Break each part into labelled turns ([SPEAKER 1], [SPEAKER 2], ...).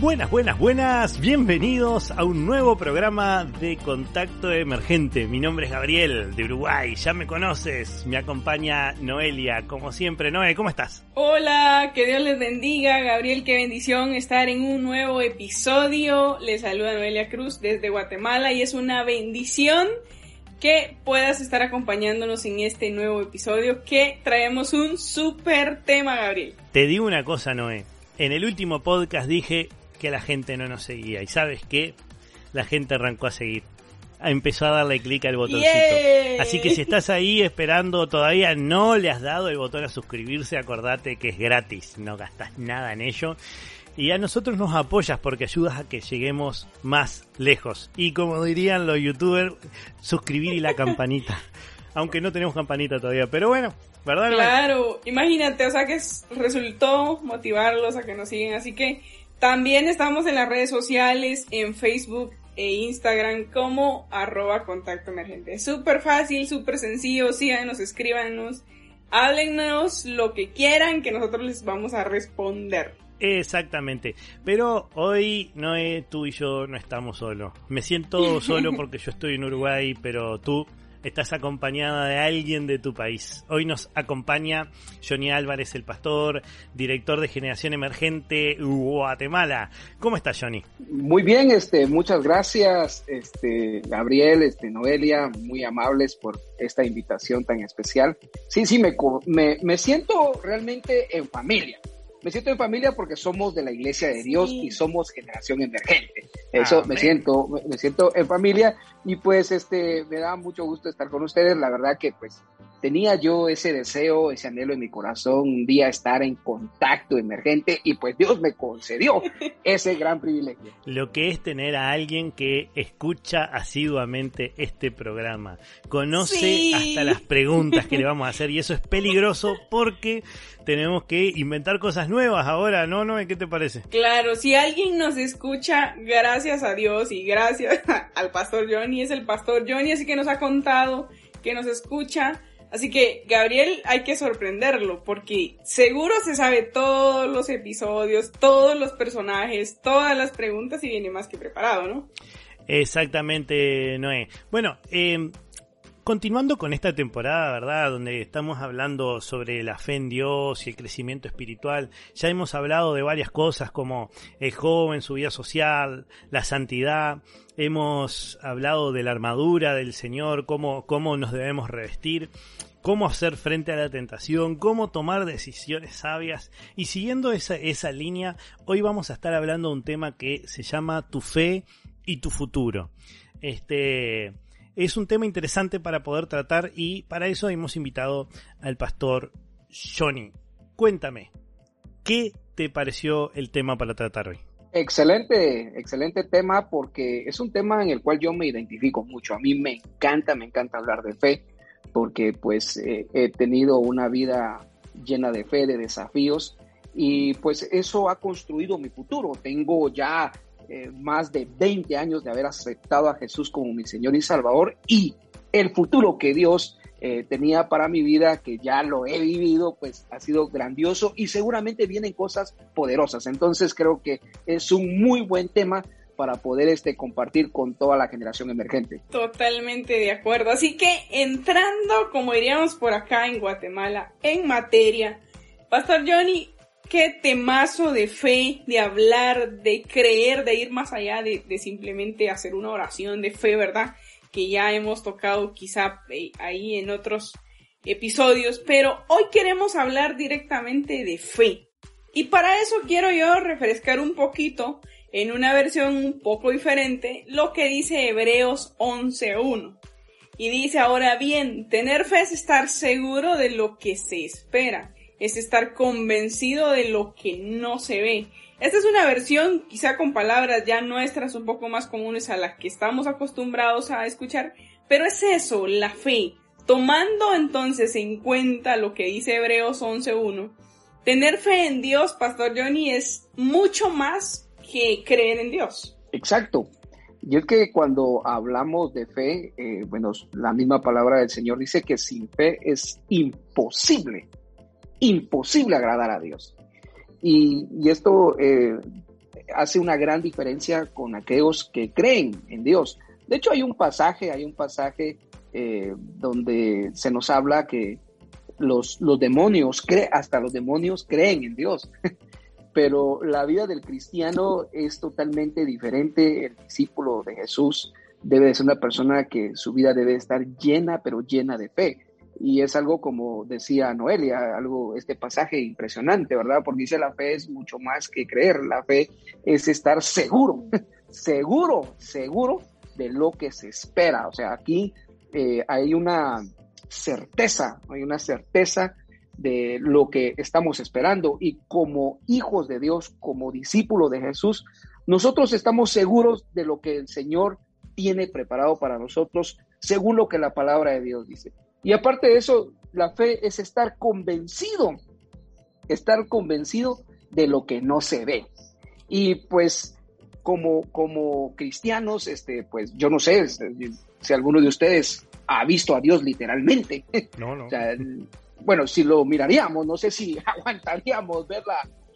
[SPEAKER 1] Buenas, buenas, buenas. Bienvenidos a un nuevo programa de Contacto Emergente. Mi nombre es Gabriel de Uruguay. Ya me conoces. Me acompaña Noelia. Como siempre, Noé, ¿cómo estás?
[SPEAKER 2] Hola, que Dios les bendiga. Gabriel, qué bendición estar en un nuevo episodio. Les saluda Noelia Cruz desde Guatemala y es una bendición que puedas estar acompañándonos en este nuevo episodio que traemos un súper tema, Gabriel.
[SPEAKER 1] Te digo una cosa, Noé. En el último podcast dije que la gente no nos seguía. ¿Y sabes qué? La gente arrancó a seguir. Empezó a darle clic al botoncito. Así que si estás ahí esperando, todavía no le has dado el botón a suscribirse, acordate que es gratis, no gastas nada en ello. Y a nosotros nos apoyas porque ayudas a que lleguemos más lejos. Y como dirían los youtubers, suscribir y la campanita. Aunque no tenemos campanita todavía, pero bueno, ¿verdad?
[SPEAKER 2] Claro, imagínate, o sea que es- resultó motivarlos a que nos siguen, así que también estamos en las redes sociales, en Facebook e Instagram como arroba contacto emergente. Súper fácil, súper sencillo, síganos, escríbanos, háblennos lo que quieran que nosotros les vamos a responder.
[SPEAKER 1] Exactamente. Pero hoy Noé, tú y yo no estamos solos. Me siento solo porque yo estoy en Uruguay, pero tú estás acompañada de alguien de tu país. Hoy nos acompaña Johnny Álvarez, el pastor, director de Generación Emergente Guatemala. ¿Cómo estás, Johnny?
[SPEAKER 3] Muy bien, este, muchas gracias, este, Gabriel, este, Noelia, muy amables por esta invitación tan especial. Sí, sí, me, me, me siento realmente en familia. Me siento en familia porque somos de la Iglesia de Dios
[SPEAKER 2] Sí.
[SPEAKER 3] y somos generación emergente. Eso
[SPEAKER 1] Amén.
[SPEAKER 3] me siento, me, me siento en familia y pues este me da mucho gusto estar con ustedes. La verdad que pues tenía yo ese deseo, ese anhelo en mi corazón un día estar en contacto emergente y pues Dios me concedió ese gran privilegio.
[SPEAKER 1] Lo que es tener a alguien que escucha asiduamente este programa, conoce
[SPEAKER 2] Sí.
[SPEAKER 1] hasta las preguntas que le vamos a hacer y eso es peligroso porque tenemos que inventar cosas nuevas ahora, ¿no? ¿No? ¿Qué te parece?
[SPEAKER 2] Claro, si alguien nos escucha, gracias a Dios y gracias al pastor Johnny, es el pastor Johnny, así que nos ha contado que nos escucha. Así que, Gabriel, hay que sorprenderlo, porque seguro se sabe todos los episodios, todos los personajes, todas las preguntas y viene más que preparado, ¿no?
[SPEAKER 1] Exactamente, Noé. Bueno, eh, continuando con esta temporada, ¿verdad? Donde estamos hablando sobre la fe en Dios y el crecimiento espiritual, ya hemos hablado de varias cosas como el joven, su vida social, la santidad, hemos hablado de la armadura del Señor, cómo, cómo nos debemos revestir cómo hacer frente a la tentación, cómo tomar decisiones sabias. Y siguiendo esa, esa línea, hoy vamos a estar hablando de un tema que se llama tu fe y tu futuro. Este es un tema interesante para poder tratar y para eso hemos invitado al pastor Johnny. Cuéntame, ¿qué te pareció el tema para tratar hoy?
[SPEAKER 3] Excelente, excelente tema porque es un tema en el cual yo me identifico mucho. A mí me encanta, me encanta hablar de fe porque pues eh, he tenido una vida llena de fe, de desafíos y pues eso ha construido mi futuro. Tengo ya eh, más de 20 años de haber aceptado a Jesús como mi Señor y Salvador y el futuro que Dios eh, tenía para mi vida, que ya lo he vivido, pues ha sido grandioso y seguramente vienen cosas poderosas. Entonces creo que es un muy buen tema para poder este, compartir con toda la generación emergente.
[SPEAKER 2] Totalmente de acuerdo. Así que entrando, como diríamos por acá en Guatemala, en materia, Pastor Johnny, qué temazo de fe, de hablar, de creer, de ir más allá de, simplemente hacer una oración de fe, ¿verdad? Que ya hemos tocado quizá eh, ahí en otros episodios, pero hoy queremos hablar directamente de fe. Y para eso quiero yo refrescar un poquito en una versión un poco diferente lo que dice Hebreos 11.1. Y dice, ahora bien, tener fe es estar seguro de lo que se espera, es estar convencido de lo que no se ve. Esta es una versión quizá con palabras ya nuestras un poco más comunes a las que estamos acostumbrados a escuchar, pero es eso, la fe. Tomando entonces en cuenta lo que dice Hebreos 11.1, tener fe en Dios, Pastor Johnny, es mucho más que creer en Dios.
[SPEAKER 3] Exacto. Y es que cuando hablamos de fe, eh, bueno, la misma palabra del Señor dice que sin fe es imposible, imposible agradar a Dios. Y, esto eh, hace una gran diferencia con aquellos que creen en Dios. De hecho, hay un pasaje, hay un pasaje eh, donde se nos habla que los, los demonios, hasta los demonios creen en Dios. Pero la vida del cristiano es totalmente diferente. El discípulo de Jesús debe ser una persona que su vida debe estar llena, pero llena de fe. Y es algo como decía Noelia, algo, este pasaje impresionante, ¿verdad? Porque dice la fe es mucho más que creer, la fe es estar seguro, seguro, seguro de lo que se espera. O sea, aquí eh, hay una certeza, hay una certeza de lo que estamos esperando y como hijos de Dios, como discípulos de Jesús, nosotros estamos seguros de lo que el Señor tiene preparado para nosotros, según lo que la palabra de Dios dice. Y aparte de eso, la fe es estar convencido, estar convencido de lo que no se ve. Y pues como, como cristianos, este, pues yo no sé si alguno de ustedes ha visto a Dios literalmente. No, no. bueno, si lo miraríamos, no sé si aguantaríamos ver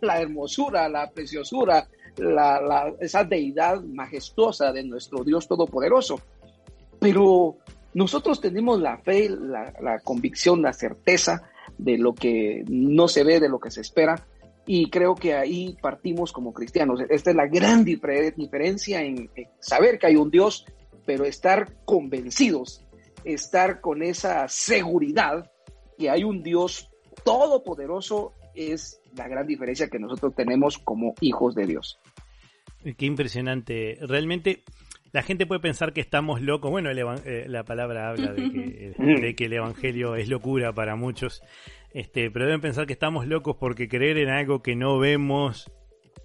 [SPEAKER 3] la, hermosura, la preciosura, la, esa deidad majestuosa de nuestro Dios Todopoderoso. Pero nosotros tenemos la fe, la, la, convicción, la certeza de lo que no se ve, de lo que se espera. Y creo que ahí partimos como cristianos. Esta es la gran diferencia en saber que hay un Dios, pero estar convencidos estar con esa seguridad que hay un Dios todopoderoso es la gran diferencia que nosotros tenemos como hijos de Dios.
[SPEAKER 1] Qué impresionante. Realmente la gente puede pensar que estamos locos. Bueno, eh, la palabra habla de que, de que, el Evangelio es locura para muchos. Este, pero deben pensar que estamos locos porque creer en algo que no vemos,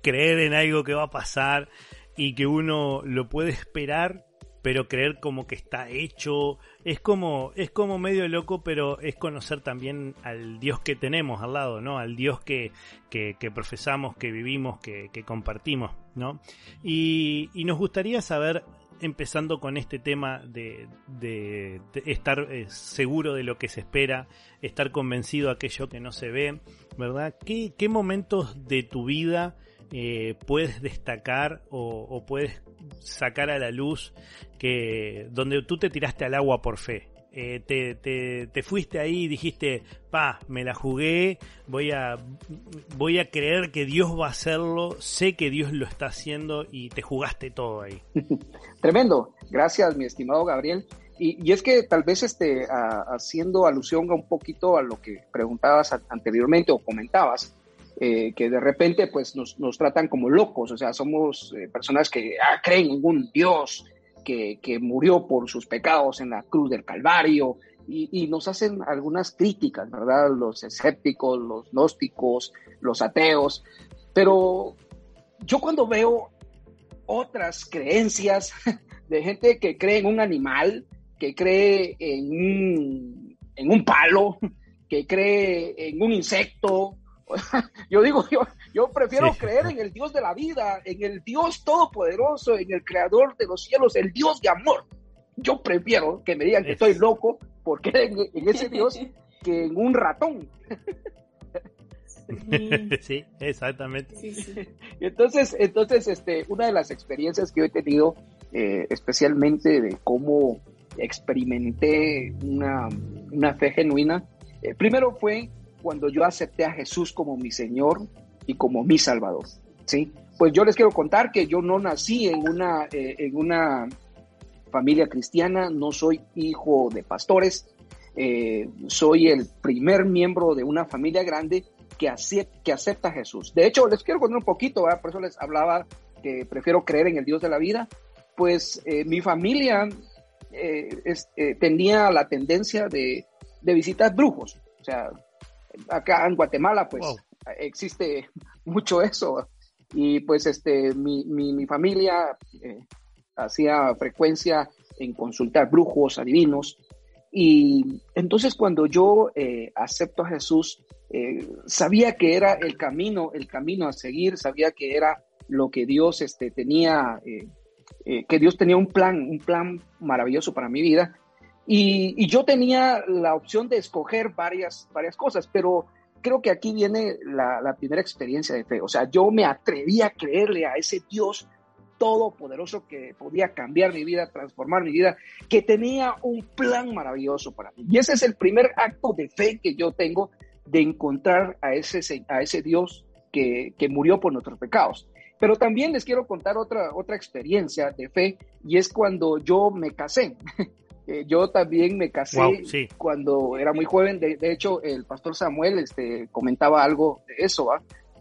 [SPEAKER 1] creer en algo que va a pasar y que uno lo puede esperar pero creer como que está hecho es como es como medio loco pero es conocer también al Dios que tenemos al lado no al Dios que, que, profesamos que vivimos que, que compartimos no y, y, nos gustaría saber empezando con este tema de, de, estar eh, seguro de lo que se espera estar convencido de aquello que no se ve verdad qué, qué momentos de tu vida eh, puedes destacar o, puedes sacar a la luz que donde tú te tiraste al agua por fe. Eh, te, te, fuiste ahí y dijiste, pa, me la jugué, voy a, voy a creer que Dios va a hacerlo, sé que Dios lo está haciendo y te jugaste todo ahí.
[SPEAKER 3] Tremendo, gracias mi estimado Gabriel. Y, es que tal vez este, haciendo alusión a un poquito a lo que preguntabas anteriormente o comentabas, eh, que de repente pues nos, nos, tratan como locos, o sea, somos eh, personas que ah, creen en un Dios que, murió por sus pecados en la cruz del Calvario y, y, nos hacen algunas críticas, ¿verdad? Los escépticos, los gnósticos, los ateos, pero yo cuando veo otras creencias de gente que cree en un animal, que cree en un, en un palo, que cree en un insecto, yo digo, yo, yo prefiero creer en el Dios de la vida, en el Dios todopoderoso, en el creador de los cielos, el Dios de amor. Yo prefiero que me digan que estoy loco por creer en, ese Dios que en un ratón.
[SPEAKER 1] Sí, exactamente.
[SPEAKER 3] Entonces, entonces, este, una de las experiencias que he tenido, eh, especialmente de cómo experimenté una, una fe genuina, eh, primero fue cuando yo acepté a Jesús como mi Señor y como mi Salvador. ¿sí? Pues yo les quiero contar que yo no nací en una, eh, en una familia cristiana, no soy hijo de pastores, eh, soy el primer miembro de una familia grande que, acepta, que acepta Jesús. De hecho, les quiero contar un poquito, por eso les hablaba que prefiero creer en el Dios de la vida, pues eh, mi familia tenía la tendencia de, de visitar brujos. O sea, acá en Guatemala, pues existe mucho eso. Y pues este, mi, mi, familia eh, hacía frecuencia en consultar brujos, adivinos. Y entonces cuando yo eh, acepto a Jesús, eh, sabía que era el camino, el camino a seguir, sabía que era lo que Dios este, tenía, que Dios tenía un plan, un plan maravilloso para mi vida. Y, y, yo tenía la opción de escoger varias, varias cosas, pero creo que aquí viene la, primera experiencia de fe. O sea, yo me atreví a creerle a ese Dios todopoderoso que podía cambiar mi vida, transformar mi vida, que tenía un plan maravilloso para mí. Y ese es el primer acto de fe que yo tengo de encontrar a ese, a ese Dios que, que murió por nuestros pecados. Pero también les quiero contar otra, otra experiencia de fe y es cuando yo me casé. Eh, yo también me casé cuando era muy joven. De, hecho, el pastor Samuel este, comentaba algo de eso,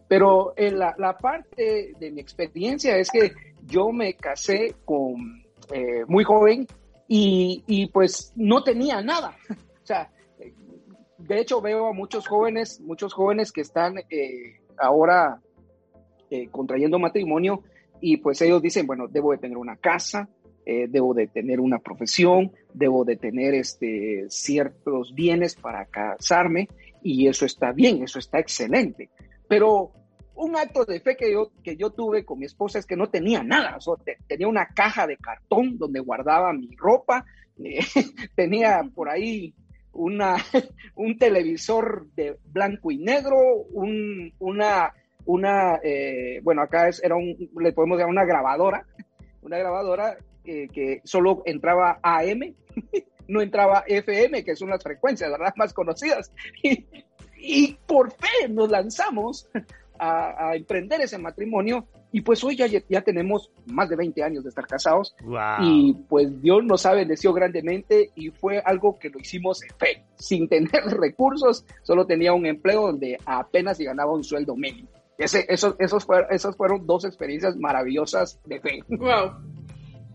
[SPEAKER 3] Pero en eh, la, parte de mi experiencia es que yo me casé con eh, muy joven y, pues no tenía nada. o sea, de hecho veo a muchos jóvenes, muchos jóvenes que están ahora contrayendo matrimonio y pues ellos dicen, bueno, debo de tener una casa, eh, debo de tener una profesión, debo de tener este, ciertos bienes para casarme y eso está bien, eso está excelente. Pero un acto de fe que yo, que yo tuve con mi esposa es que no tenía nada, tenía una caja de cartón donde guardaba mi ropa, tenía por ahí una, un televisor de blanco y negro, un, una, una eh, bueno, acá es, era le podemos llamar una grabadora, una grabadora que solo entraba AM, no entraba FM, que son las frecuencias ¿verdad? más conocidas. Y, por fe nos lanzamos a, emprender ese matrimonio y pues hoy ya, ya tenemos más de 20 años de estar casados y pues Dios nos ha bendecido grandemente y fue algo que lo hicimos en fe, sin tener recursos, solo tenía un empleo donde apenas y ganaba un sueldo mínimo. Ese, esos, esos, fueron, esas fueron dos experiencias maravillosas de fe.
[SPEAKER 2] Wow.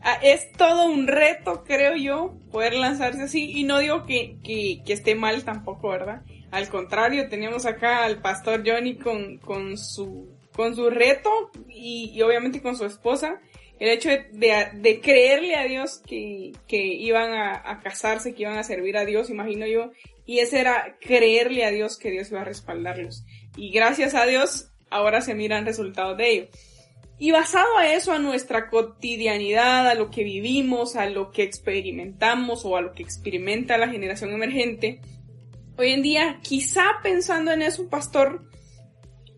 [SPEAKER 2] Ah, es todo un reto, creo yo, poder lanzarse así. Y no digo que, que, esté mal tampoco, ¿verdad? Al contrario, teníamos acá al pastor Johnny con, con, su, con su reto y, obviamente con su esposa. El hecho de, de, creerle a Dios que, que iban a, a, casarse, que iban a servir a Dios, imagino yo. Y ese era creerle a Dios que Dios iba a respaldarlos. Y gracias a Dios, ahora se miran resultados de ello. Y basado a eso, a nuestra cotidianidad, a lo que vivimos, a lo que experimentamos o a lo que experimenta la generación emergente, hoy en día, quizá pensando en eso, pastor,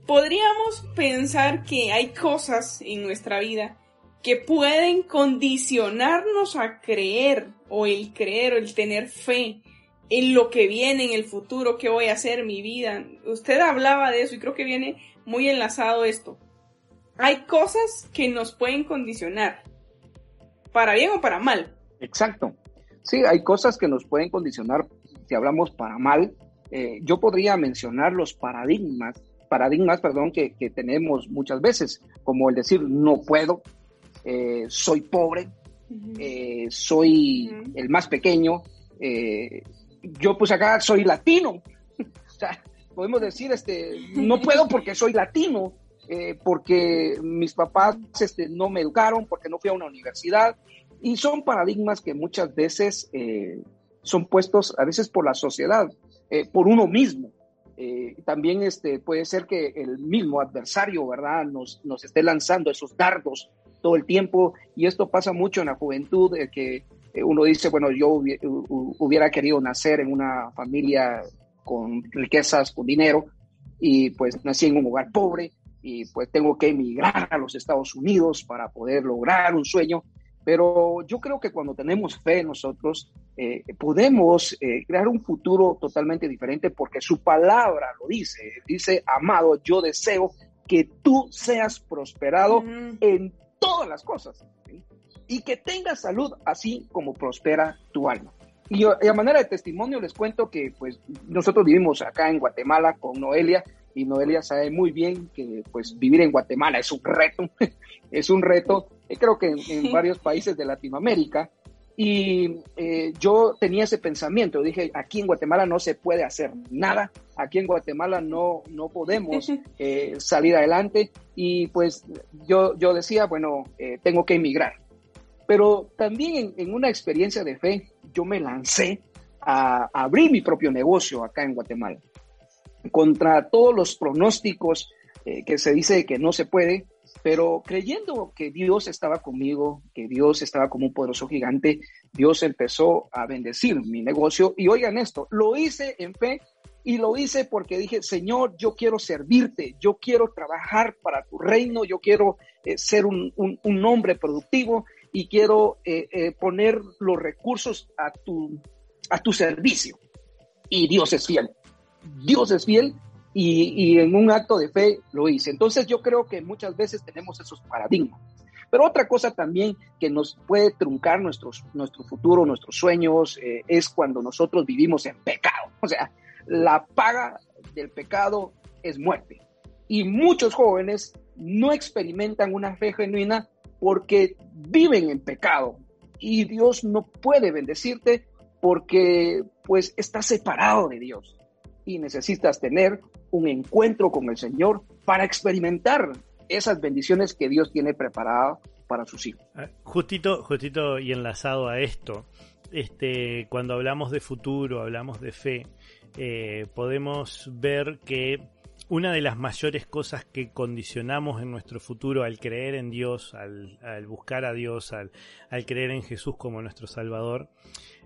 [SPEAKER 2] podríamos pensar que hay cosas en nuestra vida que pueden condicionarnos a creer o el creer o el tener fe en lo que viene en el futuro, qué voy a hacer mi vida. Usted hablaba de eso y creo que viene muy enlazado esto hay cosas que nos pueden condicionar, para bien o para mal.
[SPEAKER 3] Exacto. Sí, hay cosas que nos pueden condicionar, si hablamos para mal. Eh, yo podría mencionar los paradigmas, paradigmas, perdón, que, tenemos muchas veces, como el decir no puedo, eh, soy pobre, eh, soy el más pequeño, yo pues acá soy latino. o sea, podemos decir, este, no puedo porque soy latino, eh, porque mis papás este, no me educaron, porque no fui a una universidad, y son paradigmas que muchas veces eh, son puestos a veces por la sociedad, eh, por uno mismo. también este, puede ser que el mismo adversario, ¿verdad?, nos, nos esté lanzando esos dardos todo el tiempo, y esto pasa mucho en la juventud, que uno dice, bueno, yo hubiera querido nacer en una familia con riquezas, con dinero, y pues nací en un hogar pobre, y pues tengo que emigrar a los Estados Unidos para poder lograr un sueño. Pero yo creo que cuando tenemos fe nosotros eh, podemos eh, crear un futuro totalmente diferente porque su palabra lo dice. Dice, amado, yo deseo que tú seas prosperado en todas las cosas y que tengas salud así como prospera tu alma. Y, y, a manera de testimonio les cuento que pues nosotros vivimos acá en Guatemala con Noelia y Noelia sabe muy bien que pues vivir en Guatemala es un reto, es un reto, creo que en, varios países de Latinoamérica, y eh, yo tenía ese pensamiento, dije, aquí en Guatemala no se puede hacer nada, aquí en Guatemala no, no podemos eh, salir adelante y pues yo, yo decía, bueno, eh, tengo que emigrar. Pero también en, una experiencia de fe, yo me lancé a, abrir mi propio negocio acá en Guatemala. Contra todos los pronósticos eh, que se dice que no se puede, pero creyendo que Dios estaba conmigo, que Dios estaba como un poderoso gigante, Dios empezó a bendecir mi negocio. Y oigan esto, lo hice en fe y lo hice porque dije, Señor, yo quiero servirte, yo quiero trabajar para tu reino, yo quiero eh, ser un, hombre productivo y quiero eh, poner los recursos a tu, a tu servicio. Y Dios es fiel. Dios es fiel y, en un acto de fe lo hice. Entonces yo creo que muchas veces tenemos esos paradigmas. Pero otra cosa también que nos puede truncar nuestros, nuestro futuro, nuestros sueños, es cuando nosotros vivimos en pecado. O sea, la paga del pecado es muerte. Y muchos jóvenes no experimentan una fe genuina porque viven en pecado. Y Dios no puede bendecirte porque pues estás separado de Dios. Y necesitas tener un encuentro con el Señor para experimentar esas bendiciones que Dios tiene preparadas para sus hijos.
[SPEAKER 1] Ah, justito, justito y enlazado a esto, este, cuando hablamos de futuro, hablamos de fe, eh, podemos ver que una de las mayores cosas que condicionamos en nuestro futuro al creer en Dios, al, buscar a Dios, al, creer en Jesús como nuestro Salvador,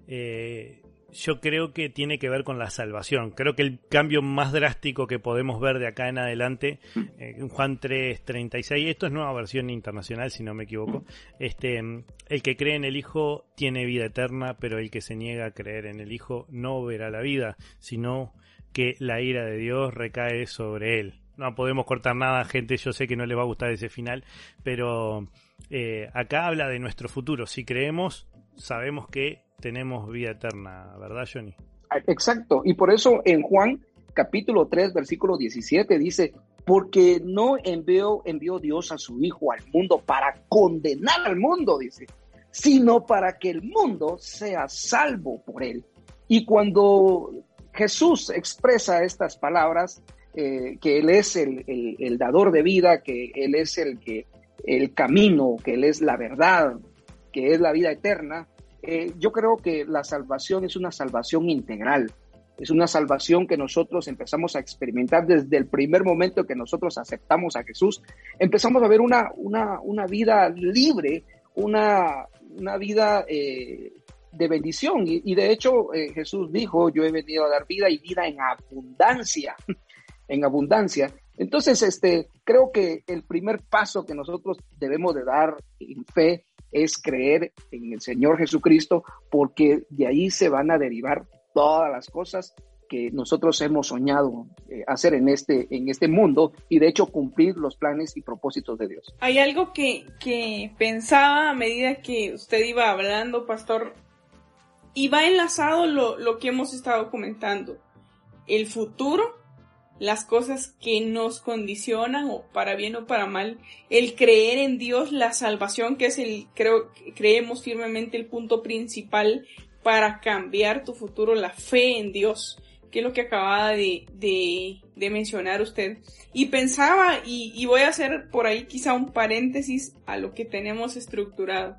[SPEAKER 1] eh, yo creo que tiene que ver con la salvación. Creo que el cambio más drástico que podemos ver de acá en adelante, eh, Juan 3:36, esto es nueva versión internacional si no me equivoco, este, el que cree en el Hijo tiene vida eterna, pero el que se niega a creer en el Hijo no verá la vida, sino que la ira de Dios recae sobre él. No podemos cortar nada, gente, yo sé que no le va a gustar ese final, pero eh, acá habla de nuestro futuro. Si creemos, sabemos que tenemos vida eterna, ¿verdad, Johnny?
[SPEAKER 3] Exacto, y por eso en Juan capítulo 3, versículo 17 dice, porque no envió, envió Dios a su Hijo al mundo para condenar al mundo, dice, sino para que el mundo sea salvo por él. Y cuando Jesús expresa estas palabras, eh, que Él es el, el, dador de vida, que Él es el, que, el camino, que Él es la verdad, que es la vida eterna, eh, yo creo que la salvación es una salvación integral. Es una salvación que nosotros empezamos a experimentar desde el primer momento que nosotros aceptamos a Jesús. Empezamos a ver una, una, una vida libre, una, una vida eh, de bendición. Y, de hecho eh, Jesús dijo, yo he venido a dar vida y vida en abundancia, en abundancia. Entonces, este, creo que el primer paso que nosotros debemos de dar en fe es creer en el Señor Jesucristo, porque de ahí se van a derivar todas las cosas que nosotros hemos soñado eh, hacer en este, en este mundo y de hecho cumplir los planes y propósitos de Dios.
[SPEAKER 2] Hay algo que, que pensaba a medida que usted iba hablando, pastor, y va enlazado lo, lo que hemos estado comentando. El futuro las cosas que nos condicionan o para bien o para mal, el creer en Dios, la salvación que es el, creo, creemos firmemente el punto principal para cambiar tu futuro, la fe en Dios, que es lo que acababa de, de, mencionar usted. Y pensaba, y, y voy a hacer por ahí quizá un paréntesis a lo que tenemos estructurado.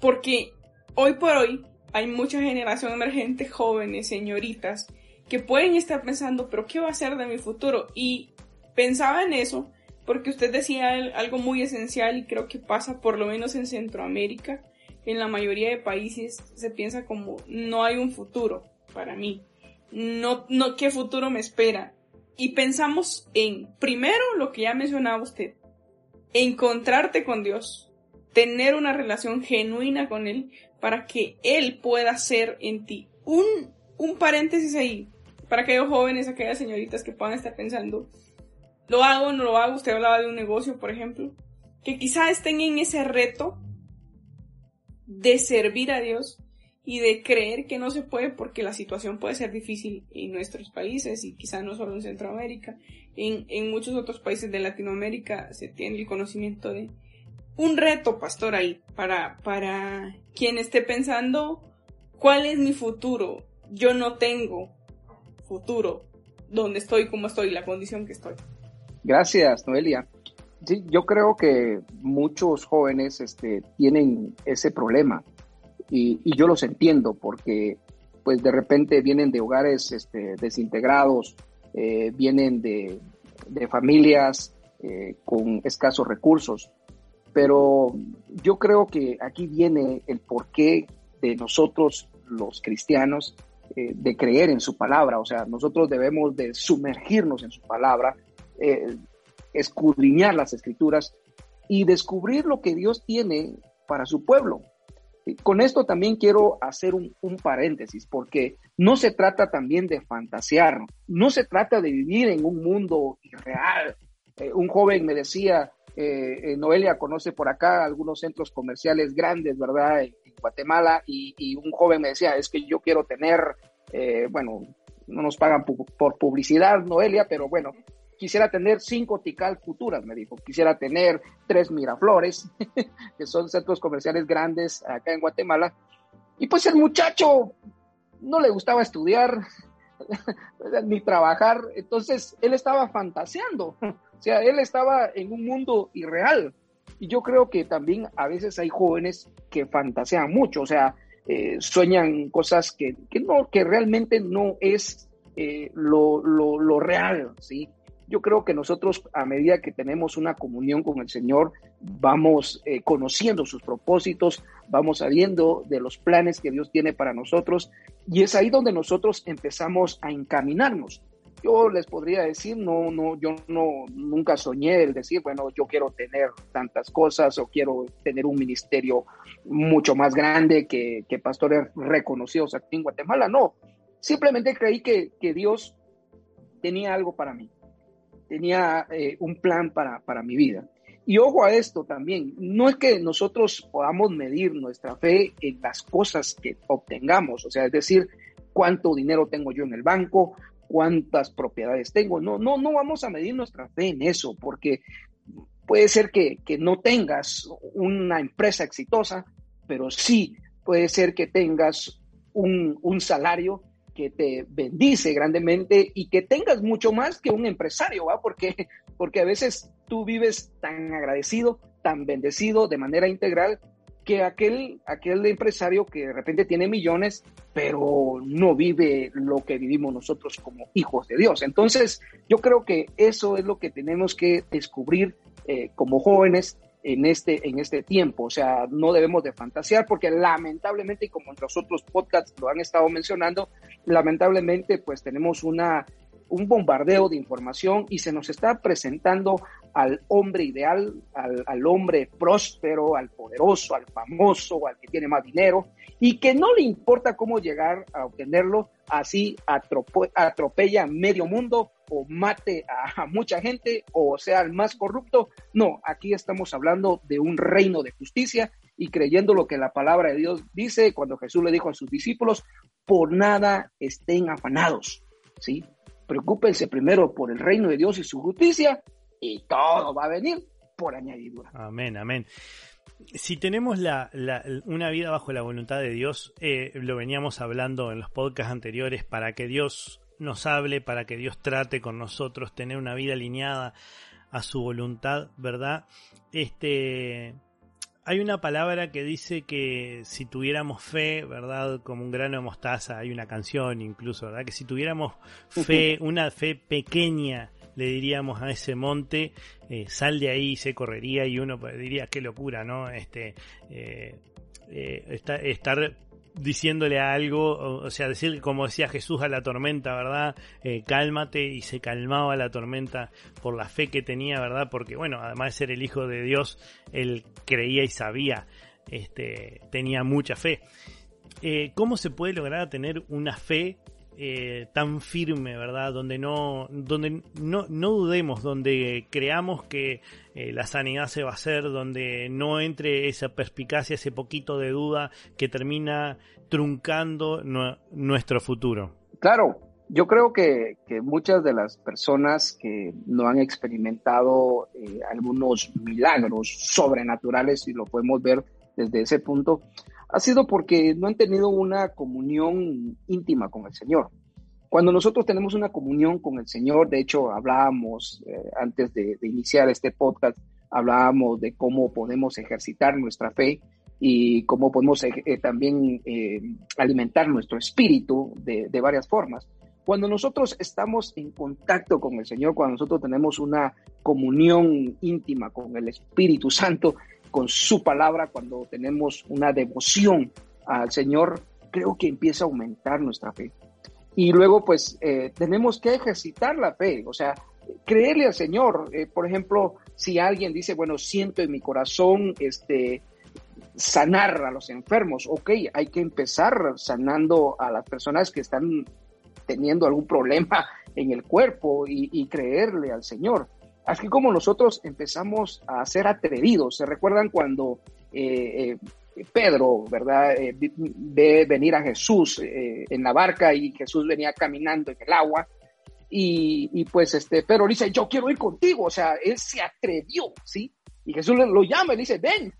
[SPEAKER 2] Porque hoy por hoy hay mucha generación emergente, jóvenes, señoritas, que pueden estar pensando, pero ¿qué va a ser de mi futuro? Y pensaba en eso porque usted decía algo muy esencial y creo que pasa por lo menos en Centroamérica, en la mayoría de países se piensa como no hay un futuro para mí, no, no, ¿qué futuro me espera? Y pensamos en, primero, lo que ya mencionaba usted, encontrarte con Dios, tener una relación genuina con Él para que Él pueda ser en ti. Un, un paréntesis ahí, para aquellos jóvenes, aquellas señoritas que puedan estar pensando, ¿lo hago o no lo hago? Usted hablaba de un negocio, por ejemplo, que quizá estén en ese reto de servir a Dios y de creer que no se puede porque la situación puede ser difícil en nuestros países y quizá no solo en Centroamérica, en, muchos otros países de Latinoamérica se tiene el conocimiento de un reto, pastor, ahí para, para quien esté pensando cuál es mi futuro. Yo no tengo futuro. donde estoy, cómo estoy, la condición que estoy.
[SPEAKER 3] Gracias, Noelia. Sí, yo creo que muchos jóvenes este, tienen ese problema y, yo los entiendo porque pues de repente vienen de hogares este, desintegrados, eh, vienen de, familias eh, con escasos recursos, pero yo creo que aquí viene el porqué de nosotros los cristianos eh, de creer en su palabra, o sea, nosotros debemos de sumergirnos en su palabra, escudriñar las escrituras y descubrir lo que Dios tiene para su pueblo. Con esto también quiero hacer un, paréntesis, porque no se trata también de fantasear, no se trata de vivir en un mundo irreal. Eh, un joven me decía, eh, Noelia conoce por acá algunos centros comerciales grandes, ¿verdad? Guatemala, y, un joven me decía, es que yo quiero tener, eh, bueno, no nos pagan por publicidad, Noelia, pero bueno, quisiera tener cinco Tical futuras, me dijo. Quisiera tener tres Miraflores, que son centros comerciales grandes acá en Guatemala. Y pues el muchacho no le gustaba estudiar ni trabajar, entonces él estaba fantaseando, o sea, él estaba en un mundo irreal. Y yo creo que también a veces hay jóvenes que fantasean mucho, o sea, eh, sueñan cosas que, no, que realmente no es eh, lo, lo, lo, real, ¿sí? yo creo que nosotros a medida que tenemos una comunión con el Señor, vamos eh, conociendo sus propósitos, vamos sabiendo de los planes que Dios tiene para nosotros y es ahí donde nosotros empezamos a encaminarnos. Yo les podría decir, no, no, yo no, nunca soñé el decir, bueno, yo quiero tener tantas cosas o quiero tener un ministerio mucho más grande que, que pastores reconocidos aquí en Guatemala. No, simplemente creí que, que Dios tenía algo para mí tenía eh, un plan para, para mi vida. Y ojo a esto también, no es que nosotros podamos medir nuestra fe en las cosas que obtengamos, o sea, es decir, cuánto dinero tengo yo en el banco, cuántas propiedades tengo, no, no, no vamos a medir nuestra fe en eso, porque puede ser que, que no tengas una empresa exitosa, pero sí puede ser que tengas un, un salario que te bendice grandemente y que tengas mucho más que un empresario, ¿va? Porque, porque a veces tú vives tan agradecido, tan bendecido de manera integral que aquel, aquel empresario que de repente tiene millones, pero no vive lo que vivimos nosotros como hijos de Dios. Entonces, yo creo que eso es lo que tenemos que descubrir eh, como jóvenes en este, en este tiempo. O sea, no debemos de fantasear porque lamentablemente, y como en los otros podcasts lo han estado mencionando, lamentablemente pues tenemos una, un bombardeo de información y se nos está presentando al hombre ideal, al, hombre próspero, al poderoso, al famoso, al que tiene más dinero y que no le importa cómo llegar a obtenerlo, así atropella medio mundo o mate a, mucha gente o sea el más corrupto. No, aquí estamos hablando de un reino de justicia y creyendo lo que la palabra de Dios dice cuando Jesús le dijo a sus discípulos, por nada estén afanados, ¿sí? Preocúpense primero por el reino de Dios y su justicia y todo va a venir por añadidura.
[SPEAKER 1] Amén, amén. Si tenemos la, una vida bajo la voluntad de Dios, eh, lo veníamos hablando en los podcasts anteriores, para que Dios nos hable, para que Dios trate con nosotros, tener una vida alineada a su voluntad, ¿verdad? Este, hay una palabra que dice que si tuviéramos fe, ¿verdad? Como un grano de mostaza, hay una canción incluso, ¿verdad? Que si tuviéramos fe, una fe pequeña, le diríamos a ese monte, eh, sal de ahí, se correría y uno diría, qué locura, ¿no? Este, eh, eh, estar diciéndole algo, o, sea, decir como decía Jesús a la tormenta, ¿verdad? Cálmate y se calmaba la tormenta por la fe que tenía, ¿verdad? Porque bueno, además de ser el Hijo de Dios, él creía y sabía, este, tenía mucha fe. ¿Cómo se puede lograr tener una fe eh, tan firme, ¿verdad? Donde no, donde no, no dudemos, donde creamos que eh, la sanidad se va a hacer, donde no entre esa perspicacia, ese poquito de duda que termina truncando nuestro futuro.
[SPEAKER 3] Claro, yo creo que, muchas de las personas que no han experimentado eh, algunos milagros sobrenaturales, y lo podemos ver desde ese punto, ha sido porque no han tenido una comunión íntima con el Señor. Cuando nosotros tenemos una comunión con el Señor, de hecho hablábamos eh, antes de, iniciar este podcast, hablábamos de cómo podemos ejercitar nuestra fe y cómo podemos eh, también alimentar nuestro espíritu de, de varias formas. Cuando nosotros estamos en contacto con el Señor, cuando nosotros tenemos una comunión íntima con el Espíritu Santo, con su palabra, cuando tenemos una devoción al Señor, creo que empieza a aumentar nuestra fe. Y luego, pues, eh, tenemos que ejercitar la fe, o sea, creerle al Señor. Eh, por ejemplo, si alguien dice, bueno, siento en mi corazón este, sanar a los enfermos, ok, hay que empezar sanando a las personas que están teniendo algún problema en el cuerpo y, creerle al Señor. Así como nosotros empezamos a ser atrevidos, ¿se recuerdan cuando eh, eh, Pedro, ¿verdad? Eh, ve venir a Jesús en la barca y Jesús venía caminando en el agua y, pues este Pedro dice, yo quiero ir contigo, o sea, él se atrevió, ¿sí? Y Jesús lo llama y dice, ven.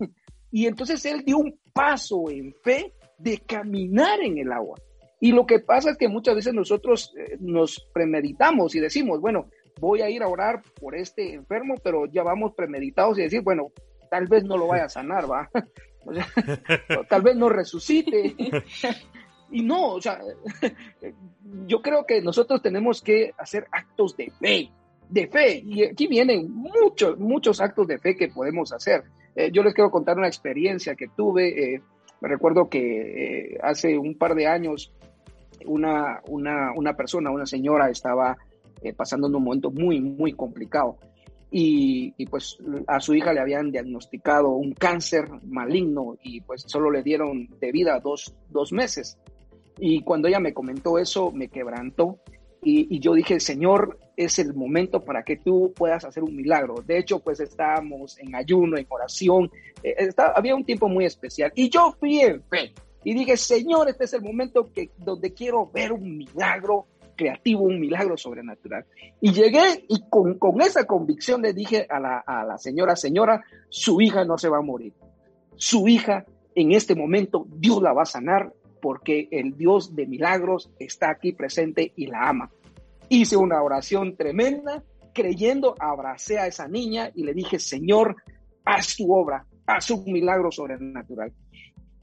[SPEAKER 3] Y entonces él dio un paso en fe de caminar en el agua. Y lo que pasa es que muchas veces nosotros nos premeditamos y decimos, bueno, voy a ir a orar por este enfermo, pero ya vamos premeditados y decir, bueno, tal vez no lo vaya a sanar, va. tal vez no resucite. y no, o sea, yo creo que nosotros tenemos que hacer actos de fe, de fe. Y aquí vienen muchos, muchos actos de fe que podemos hacer. Eh, yo les quiero contar una experiencia que tuve. Eh, me recuerdo que hace un par de años una, una, una persona, una señora estaba eh, pasando en un momento muy, muy complicado. Y, y, pues a su hija le habían diagnosticado un cáncer maligno y pues solo le dieron de vida dos, dos meses. Y cuando ella me comentó eso, me quebrantó y, yo dije, Señor, es el momento para que tú puedas hacer un milagro. De hecho, pues estábamos en ayuno, en oración, eh, había un tiempo muy especial y yo fui en fe y dije, Señor, este es el momento que, donde quiero ver un milagro creativo, un milagro sobrenatural. Y llegué y con, con esa convicción le dije a la, a la señora, señora, su hija no se va a morir. Su hija en este momento Dios la va a sanar porque el Dios de milagros está aquí presente y la ama. Hice una oración tremenda, creyendo, abracé a esa niña y le dije, Señor, haz tu obra, haz un milagro sobrenatural.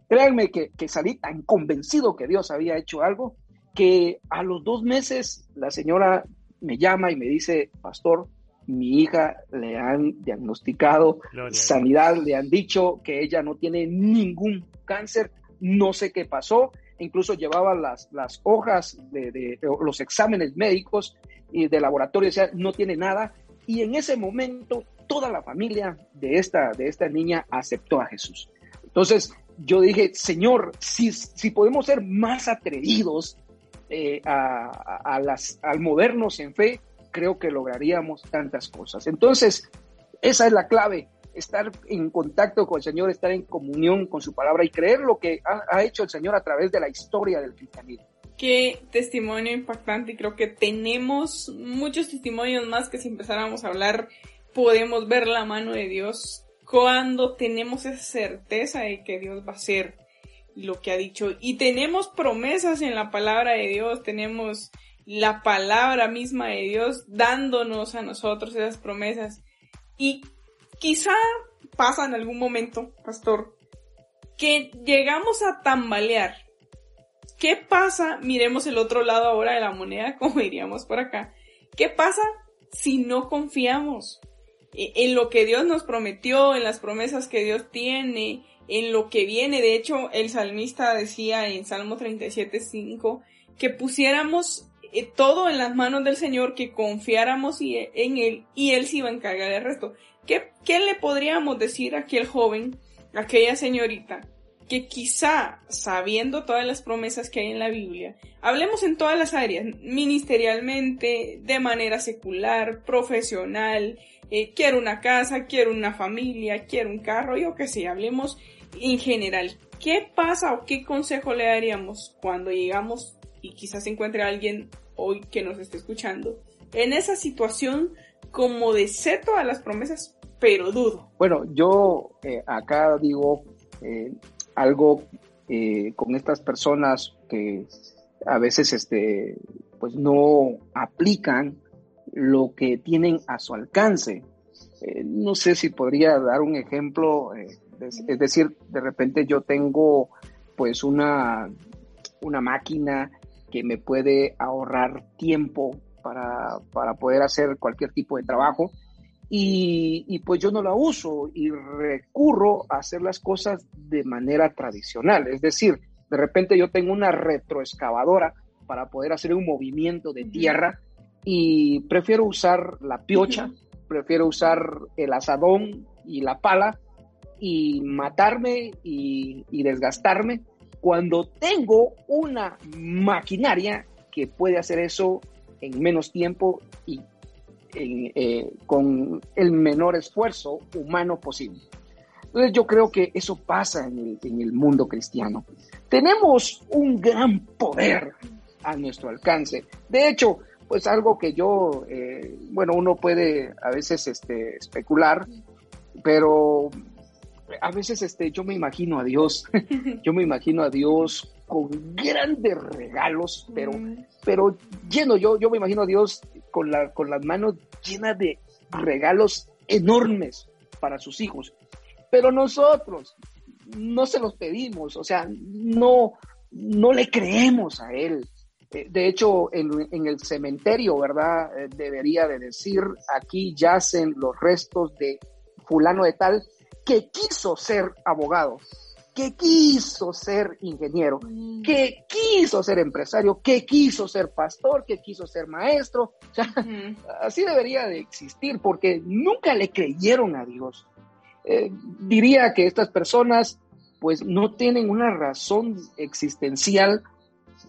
[SPEAKER 3] Créanme que, salí tan convencido que Dios había hecho algo que a los dos meses la señora me llama y me dice, pastor, mi hija le han diagnosticado sanidad, le han dicho que ella no tiene ningún cáncer, no sé qué pasó, incluso llevaba las, las hojas de, los exámenes médicos y de laboratorio, decía, no tiene nada, y en ese momento toda la familia de esta, de esta niña aceptó a Jesús. Entonces, yo dije, Señor, si, si podemos ser más atrevidos eh, a, las, al movernos en fe, creo que lograríamos tantas cosas. Entonces, esa es la clave, estar en contacto con el Señor, estar en comunión con su palabra y creer lo que ha, hecho el Señor a través de la historia del cristianismo.
[SPEAKER 2] Qué testimonio impactante y creo que tenemos muchos testimonios más que si empezáramos a hablar podemos ver la mano de Dios cuando tenemos esa certeza de que Dios va a hacer lo que ha dicho y tenemos promesas en la palabra de Dios, tenemos la palabra misma de Dios dándonos a nosotros esas promesas y quizá pasa en algún momento, pastor, que llegamos a tambalear. ¿Qué pasa? Miremos el otro lado ahora de la moneda, como diríamos por acá. ¿Qué pasa si no confiamos? E, en lo que Dios nos prometió, en las promesas que Dios tiene, en lo que viene. De hecho, el salmista decía en Salmo 37.5 que pusiéramos eh, todo en las manos del Señor, que confiáramos en Él y Él se iba a encargar del resto. ¿Qué, qué le podríamos decir a aquel joven, a aquella señorita, que quizá, sabiendo todas las promesas que hay en la Biblia, hablemos en todas las áreas, ministerialmente, de manera secular, profesional, eh, quiero una casa, quiero una familia, quiero un carro, yo que sé, hablemos en general. ¿Qué pasa o qué consejo le daríamos cuando llegamos y quizás encuentre a alguien hoy que nos esté escuchando en esa situación como de sé todas las promesas, pero dudo?
[SPEAKER 3] Bueno, yo eh, acá digo eh, algo con estas personas que a veces este, pues no aplican lo que tienen a su alcance. Eh, no sé si podría dar un ejemplo, eh, es, decir, de repente yo tengo pues una, una máquina que me puede ahorrar tiempo para, para poder hacer cualquier tipo de trabajo y, y, pues yo no la uso y recurro a hacer las cosas de manera tradicional. Es decir, de repente yo tengo una retroexcavadora para poder hacer un movimiento de tierra y prefiero usar la piocha, prefiero usar el asadón y la pala y matarme y, y desgastarme cuando tengo una maquinaria que puede hacer eso en menos tiempo y eh, con el menor esfuerzo humano posible. Entonces yo creo que eso pasa en el, mundo cristiano. Tenemos un gran poder a nuestro alcance. De hecho, pues algo que yo, eh, bueno, uno puede a veces este, especular, pero a veces este, yo me imagino a Dios, yo me imagino a Dios con grandes regalos, pero, pero lleno, yo, yo me imagino a Dios con, la, con las manos llenas de regalos enormes para sus hijos. Pero nosotros no se los pedimos, o sea, no, no le creemos a Él. Eh, de hecho, en, en el cementerio, ¿verdad? Eh, debería de decir, aquí yacen los restos de fulano de tal que quiso ser abogado, que quiso ser ingeniero, mm. que quiso ser empresario, que quiso ser pastor, que quiso ser maestro. Así debería de existir porque nunca le creyeron a Dios. Eh, diría que estas personas pues no tienen una razón existencial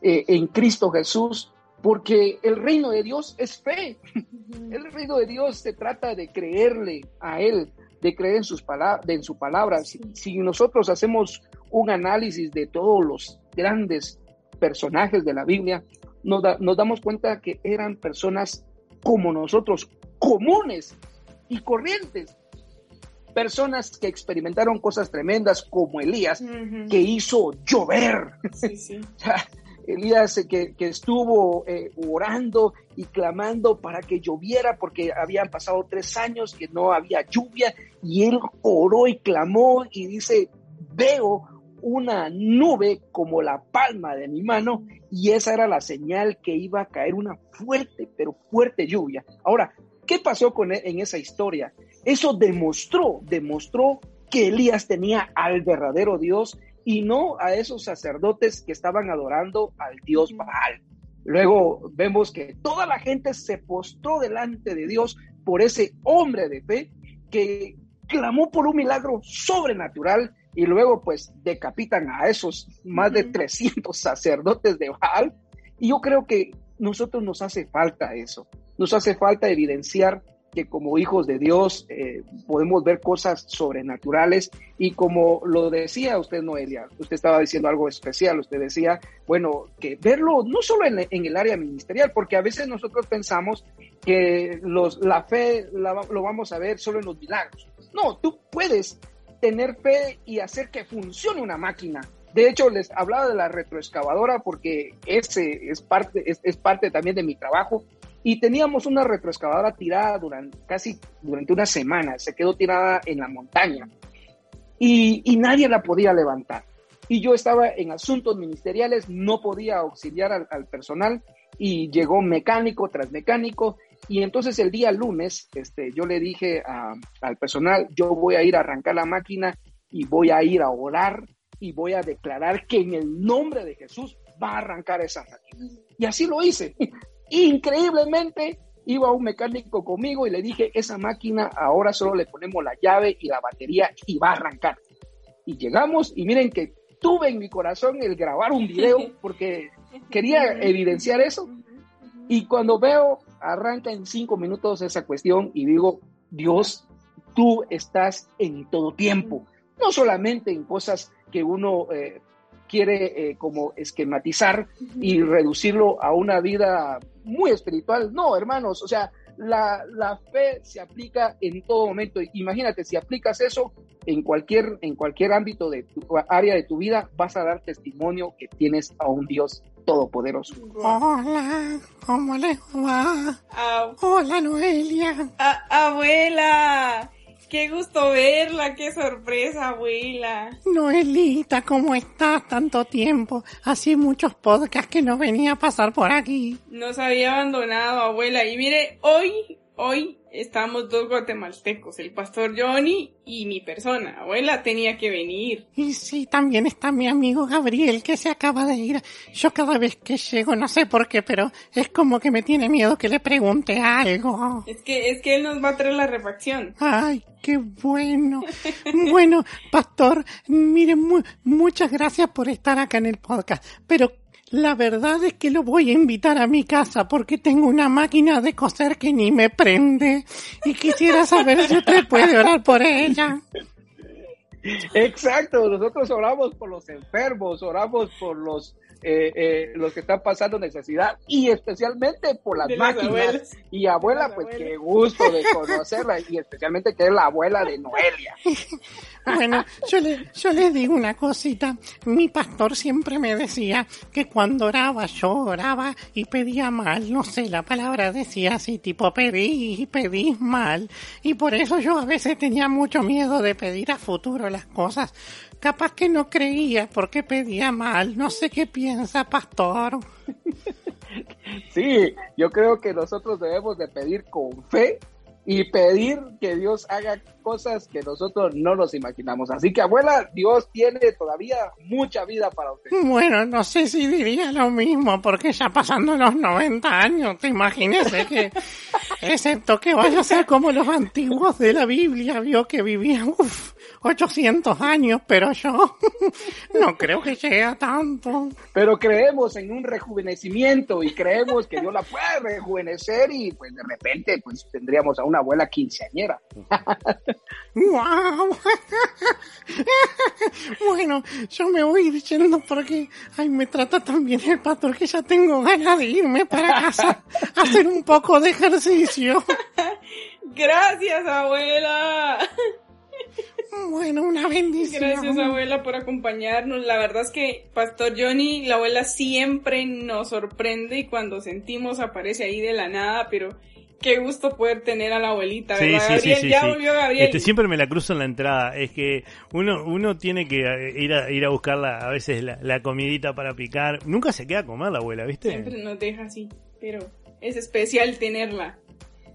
[SPEAKER 3] eh, en Cristo Jesús porque el reino de Dios es fe. El reino de Dios se trata de creerle a Él, de creer en, sus palabras, en su palabra. Si, nosotros hacemos un análisis de todos los grandes personajes de la Biblia, nos, nos damos cuenta que eran personas como nosotros, comunes y corrientes. Personas que experimentaron cosas tremendas como Elías, que hizo llover. Sí, sí. Elías que, que estuvo eh, orando y clamando para que lloviera porque habían pasado tres años que no había lluvia y él oró y clamó y dice, veo una nube como la palma de mi mano y esa era la señal que iba a caer una fuerte, pero fuerte lluvia. Ahora, ¿qué pasó con él en esa historia? Eso demostró, demostró que Elías tenía al verdadero Dios y no a esos sacerdotes que estaban adorando al dios Baal. Luego vemos que toda la gente se postró delante de Dios por ese hombre de fe que clamó por un milagro sobrenatural y luego pues decapitan a esos más de 300 sacerdotes de Baal. Y yo creo que nosotros nos hace falta eso, nos hace falta evidenciar que como hijos de Dios eh, podemos ver cosas sobrenaturales y como lo decía usted, Noelia, usted estaba diciendo algo especial, usted decía, bueno, que verlo no solo en, el área ministerial, porque a veces nosotros pensamos que los, la fe lo vamos a ver solo en los milagros. No, tú puedes tener fe y hacer que funcione una máquina. De hecho, les hablaba de la retroexcavadora porque ese es parte, es parte también de mi trabajo y teníamos una retroexcavadora tirada durante casi durante una semana, se quedó tirada en la montaña y, nadie la podía levantar. Y yo estaba en asuntos ministeriales, no podía auxiliar al, al personal y llegó mecánico tras mecánico y entonces el día lunes este, yo le dije al personal, yo voy a ir a arrancar la máquina y voy a ir a orar y voy a declarar que en el nombre de Jesús va a arrancar esa máquina. Y así lo hice. Increíblemente, iba un mecánico conmigo y le dije, esa máquina ahora solo le ponemos la llave y la batería y va a arrancar. Y llegamos y miren que tuve en mi corazón el grabar un video porque quería evidenciar eso. Y cuando veo, arranca en cinco minutos esa cuestión y digo, Dios, tú estás en todo tiempo, no solamente en cosas que uno eh, quiere eh, como esquematizar y reducirlo a una vida muy espiritual. No, hermanos, o sea, la, la, fe se aplica en todo momento. Imagínate, si aplicas eso en cualquier, en cualquier ámbito de tu área de tu vida, vas a dar testimonio que tienes a un Dios todopoderoso.
[SPEAKER 4] Hola, ¿cómo le va? Hola, Noelia.
[SPEAKER 2] abuela. Qué gusto verla, qué sorpresa, abuela.
[SPEAKER 4] Noelita, ¿cómo estás? Tanto tiempo. Hace muchos podcasts que no venía a pasar por aquí.
[SPEAKER 2] Nos había abandonado, abuela. Y mire, hoy, hoy estamos dos guatemaltecos, el pastor Johnny y mi persona. Abuela tenía que venir.
[SPEAKER 4] Y sí, también está mi amigo Gabriel que se acaba de ir. Yo cada vez que llego, no sé por qué, pero es como que me tiene miedo que le pregunte algo.
[SPEAKER 2] Es que, es que él nos va a traer la refacción.
[SPEAKER 4] Ay, qué bueno. bueno, pastor, mire, muchas gracias por estar acá en el podcast. Pero la verdad es que lo voy a invitar a mi casa porque tengo una máquina de coser que ni me prende y quisiera saber si usted puede orar por ella.
[SPEAKER 3] Exacto, nosotros oramos por los enfermos, oramos por los eh, eh, los que están pasando necesidad y especialmente por las máquinas. y abuela, pues qué gusto de conocerla y especialmente que es la abuela de Noelia.
[SPEAKER 4] Bueno, yo, le, yo les digo una cosita. Mi pastor siempre me decía que cuando oraba, yo oraba y pedía mal. No sé, la palabra decía así, tipo pedí y pedí mal. Y por eso yo a veces tenía mucho miedo de pedir a futuro las cosas. Capaz que no creía porque pedía mal. No sé qué piensa, pastor.
[SPEAKER 3] Sí, yo creo que nosotros debemos de pedir con fe y pedir que Dios haga cosas que nosotros no nos imaginamos. Así que abuela, Dios tiene todavía mucha vida para usted.
[SPEAKER 4] Bueno, no sé si diría lo mismo, porque ya pasando los 90 años, te imagínese que, excepto que vaya a ser como los antiguos de la Biblia, vio que vivían, uff, 800 años, pero yo no creo que llegue a tanto.
[SPEAKER 3] Pero creemos en un rejuvenecimiento y creemos que Dios la puede rejuvenecer y pues de repente pues tendríamos a una abuela quinceañera.
[SPEAKER 4] ¡Wow! bueno, yo me voy diciendo porque ay, me trata tan bien el pastor que ya tengo ganas de irme para casa a hacer un poco de ejercicio.
[SPEAKER 2] Gracias, abuela.
[SPEAKER 4] Bueno, una bendición.
[SPEAKER 2] Gracias, abuela, por acompañarnos. La verdad es que Pastor Johnny, la abuela siempre nos sorprende y cuando sentimos aparece ahí de la nada, pero qué gusto poder tener a la abuelita, ¿verdad? Sí, Gabriel, sí, ya volvió Gabriel.
[SPEAKER 1] Este, siempre me la cruzo en la entrada. Es que uno, uno tiene que eh, ir a, ir a buscar a veces la, comidita para picar. Nunca se queda a comer la abuela, ¿viste?
[SPEAKER 2] Siempre nos deja así, pero es especial tenerla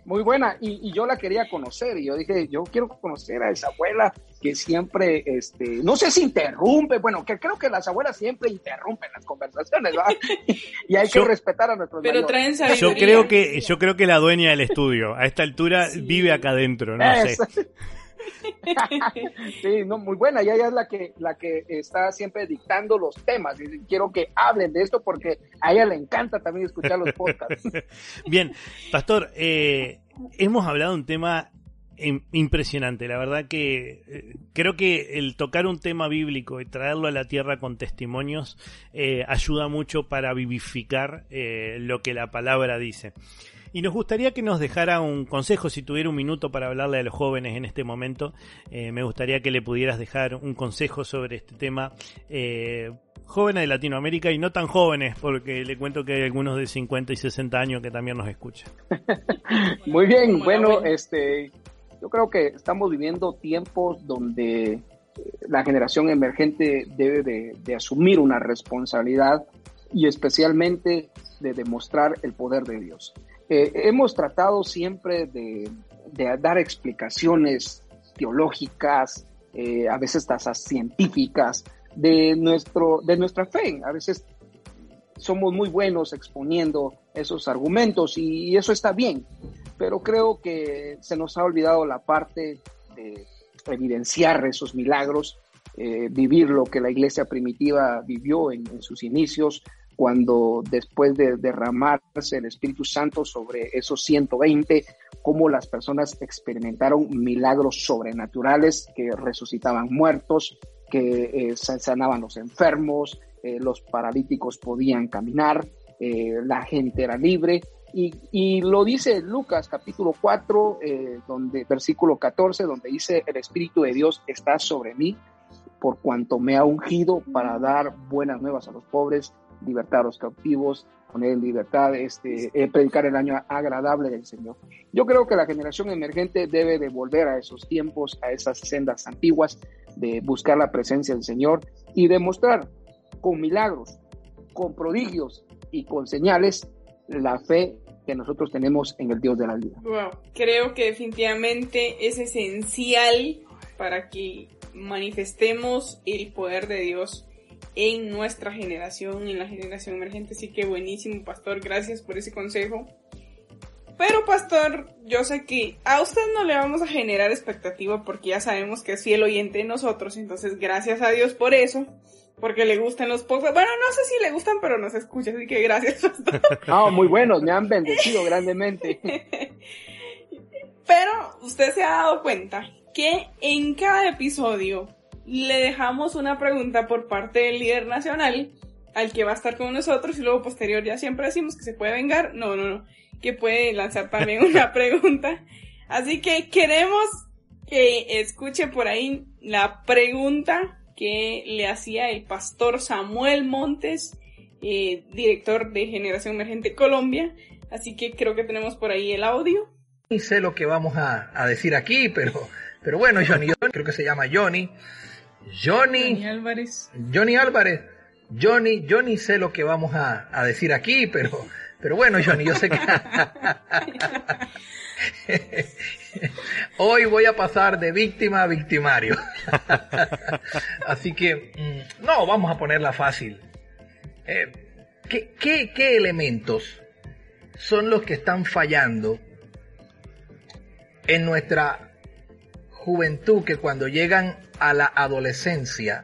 [SPEAKER 3] muy buena y, yo la quería conocer y yo dije, yo quiero conocer a esa abuela que siempre, este, no sé si interrumpe, bueno, que creo que las abuelas siempre interrumpen las conversaciones, ¿verdad? y hay que respetar a nuestros
[SPEAKER 2] Pero traen
[SPEAKER 1] Yo creo que, yo creo que la dueña del estudio, a esta altura, vive acá adentro, no sé.
[SPEAKER 3] sí, no, muy buena. Y ella es la que, la que está siempre dictando los temas. Y quiero que hablen de esto porque a ella le encanta también escuchar los podcasts.
[SPEAKER 1] Bien, Pastor, eh, hemos hablado de un tema impresionante. La verdad que eh, creo que el tocar un tema bíblico y traerlo a la tierra con testimonios eh, ayuda mucho para vivificar lo que la palabra dice. Y nos gustaría que nos dejara un consejo, si tuviera un minuto para hablarle a los jóvenes en este momento, eh, me gustaría que le pudieras dejar un consejo sobre este tema. Eh, jóvenes de Latinoamérica y no tan jóvenes, porque le cuento que hay algunos de 50 y 60 años que también nos escuchan.
[SPEAKER 3] Muy bien, bueno, este, yo creo que estamos viviendo tiempos donde la generación emergente debe de asumir una responsabilidad y especialmente de demostrar el poder de Dios. Eh, hemos tratado siempre de, dar explicaciones teológicas, eh, a veces tasas científicas, de, nuestro, de nuestra fe. A veces somos muy buenos exponiendo esos argumentos y, eso está bien, pero creo que se nos ha olvidado la parte de evidenciar esos milagros, eh, vivir lo que la iglesia primitiva vivió en sus inicios, cuando después de derramarse el Espíritu Santo sobre esos 120, cómo las personas experimentaron milagros sobrenaturales que resucitaban muertos, que eh, sanaban los enfermos, eh, los paralíticos podían caminar, eh, la gente era libre. Y, lo dice Lucas capítulo 4, eh, donde, versículo 14, donde dice, el Espíritu de Dios está sobre mí por cuanto me ha ungido para dar buenas nuevas a los pobres, libertar a los cautivos, poner en libertad, este, eh, predicar el año agradable del Señor. Yo creo que la generación emergente debe de volver a esos tiempos, a esas sendas antiguas, de buscar la presencia del Señor y demostrar con milagros, con prodigios y con señales la fe que nosotros tenemos en el Dios de la vida.
[SPEAKER 2] Creo que definitivamente es esencial para que manifestemos el poder de Dios en nuestra generación, en la generación emergente. Así que buenísimo, pastor. Gracias por ese consejo. Pero, pastor, yo sé que a usted no le vamos a generar expectativa porque ya sabemos que es fiel oyente de nosotros. Entonces, gracias a Dios por eso. Porque le gustan los podcasts. Bueno, no sé si le gustan, pero nos escucha. Así que gracias, pastor.
[SPEAKER 3] Ah, muy buenos. Me han bendecido grandemente.
[SPEAKER 2] pero, usted se ha dado cuenta que en cada episodio le dejamos una pregunta por parte del líder nacional al que va a estar con nosotros y luego posterior ya siempre decimos que se puede vengar. No, no, no. Que puede lanzar también una pregunta. Así que queremos que escuche por ahí la pregunta que le hacía el pastor Samuel Montes, eh, director de Generación Emergente Colombia. Así que creo que tenemos por ahí el audio.
[SPEAKER 5] Y sé lo que vamos a, a decir aquí, pero, pero bueno, Johnny, creo que se llama Johnny. Johnny,
[SPEAKER 2] Álvarez.
[SPEAKER 5] Johnny Álvarez. Johnny, yo ni sé lo que vamos a, decir aquí, pero, pero bueno, Johnny, yo sé que... Hoy voy a pasar de víctima a victimario. Así que, mm, no, vamos a ponerla fácil. Eh, ¿qué, qué elementos son los que están fallando en nuestra juventud que cuando llegan a la adolescencia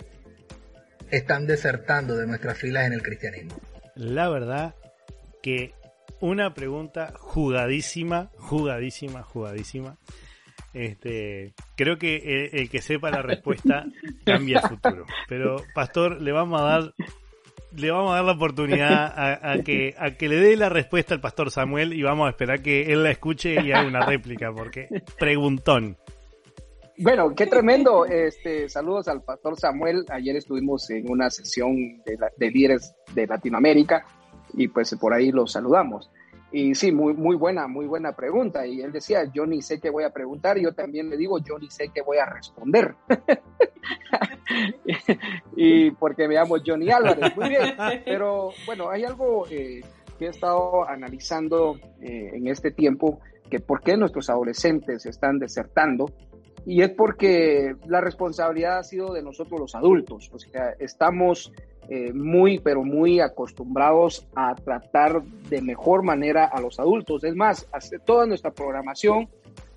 [SPEAKER 5] están desertando de nuestras filas en el cristianismo?
[SPEAKER 1] La verdad que una pregunta jugadísima, jugadísima, jugadísima. Este, creo que el, que sepa la respuesta cambia el futuro. Pero, Pastor, le vamos a dar le vamos a dar la oportunidad a, que, a que le dé la respuesta al pastor Samuel y vamos a esperar que él la escuche y haga una réplica, porque preguntón.
[SPEAKER 3] Bueno, qué tremendo. Este, saludos al pastor Samuel. Ayer estuvimos en una sesión de, de líderes de Latinoamérica y pues por ahí los saludamos. Y sí, muy, muy buena, muy buena pregunta. Y él decía, yo ni sé qué voy a preguntar. Yo también le digo, yo ni sé qué voy a responder. y porque me llamo Johnny Álvarez. Muy bien. Pero bueno, hay algo eh, que he estado analizando eh, en este tiempo, que por qué nuestros adolescentes están desertando y es porque la responsabilidad ha sido de nosotros los adultos. O estamos eh, muy, pero muy acostumbrados a tratar de mejor manera a los adultos. Es más, toda nuestra programación,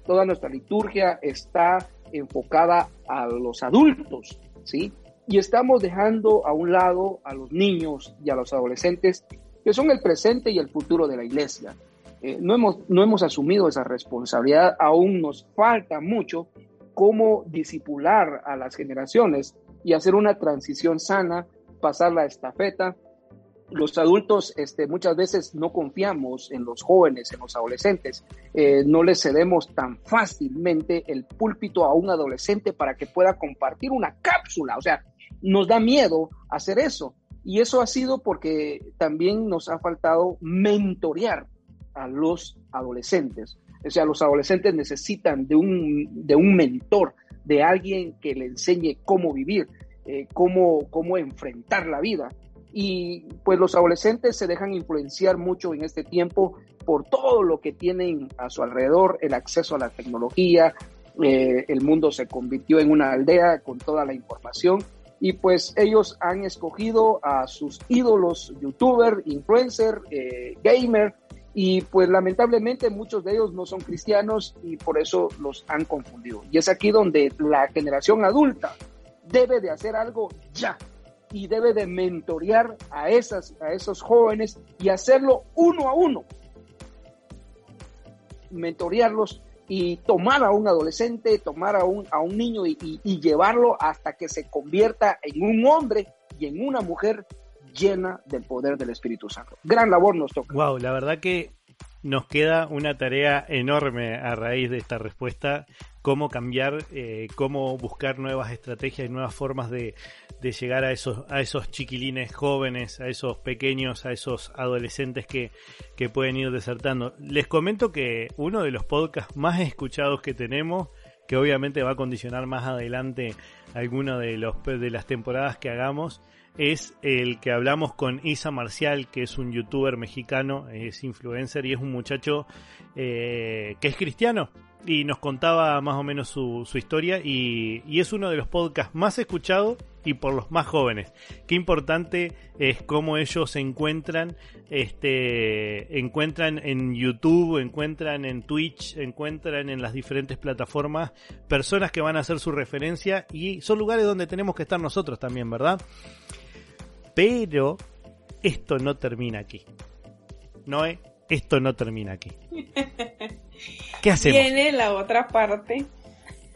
[SPEAKER 3] toda nuestra liturgia está enfocada a los adultos, ¿sí? Y estamos dejando a un lado a los niños y a los adolescentes, que son el presente y el futuro de la iglesia. Eh, no, hemos, no hemos asumido esa responsabilidad, aún nos falta mucho, cómo disipular a las generaciones y hacer una transición sana, pasar la estafeta. Los adultos este, muchas veces no confiamos en los jóvenes, en los adolescentes, eh, no les cedemos tan fácilmente el púlpito a un adolescente para que pueda compartir una cápsula, o sea, nos da miedo hacer eso. Y eso ha sido porque también nos ha faltado mentorear a los adolescentes. O sea, los adolescentes necesitan de un, de un mentor, de alguien que le enseñe cómo vivir, eh, cómo, cómo enfrentar la vida. Y pues los adolescentes se dejan influenciar mucho en este tiempo por todo lo que tienen a su alrededor, el acceso a la tecnología, eh, el mundo se convirtió en una aldea con toda la información y pues ellos han escogido a sus ídolos, youtuber, influencer, eh, gamer, y pues lamentablemente muchos de ellos no son cristianos y por eso los han confundido. Y es aquí donde la generación adulta debe de hacer algo ya y debe de mentorear a, esas, a esos jóvenes y hacerlo uno a uno. Mentorearlos y tomar a un adolescente, tomar a un, a un niño y, y llevarlo hasta que se convierta en un hombre y en una mujer llena del poder del Espíritu Santo. Gran labor nos toca.
[SPEAKER 1] Wow, la verdad que nos queda una tarea enorme a raíz de esta respuesta, cómo cambiar, eh, cómo buscar nuevas estrategias y nuevas formas de, de llegar a esos, a esos chiquilines jóvenes, a esos pequeños, a esos adolescentes que, que pueden ir desertando. Les comento que uno de los podcasts más escuchados que tenemos, que obviamente va a condicionar más adelante alguna de, los, de las temporadas que hagamos, es el que hablamos con Isa Marcial, que es un youtuber mexicano, es influencer y es un muchacho eh, que es cristiano y nos contaba más o menos su, su historia y, y, es uno de los podcasts más escuchados y por los más jóvenes. Qué importante es cómo ellos se encuentran, este, encuentran en YouTube, encuentran en Twitch, encuentran en las diferentes plataformas personas que van a hacer su referencia y son lugares donde tenemos que estar nosotros también, ¿verdad? Pero esto no termina aquí. Noé, esto no termina aquí. ¿Qué hacemos?
[SPEAKER 2] Viene la otra parte.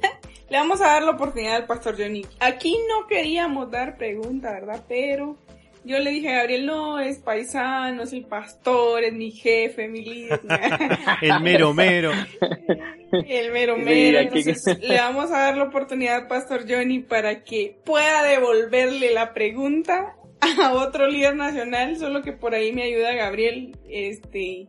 [SPEAKER 2] Le vamos a dar la oportunidad al pastor Johnny. Aquí no queríamos dar pregunta, ¿verdad? Pero yo le dije a Gabriel, no, es paisano, es el pastor, es mi jefe, mi líder.
[SPEAKER 1] el mero mero.
[SPEAKER 2] El mero mero. Entonces le vamos a dar la oportunidad al pastor Johnny para que pueda devolverle la pregunta a otro líder nacional, solo que por ahí me ayuda Gabriel, este,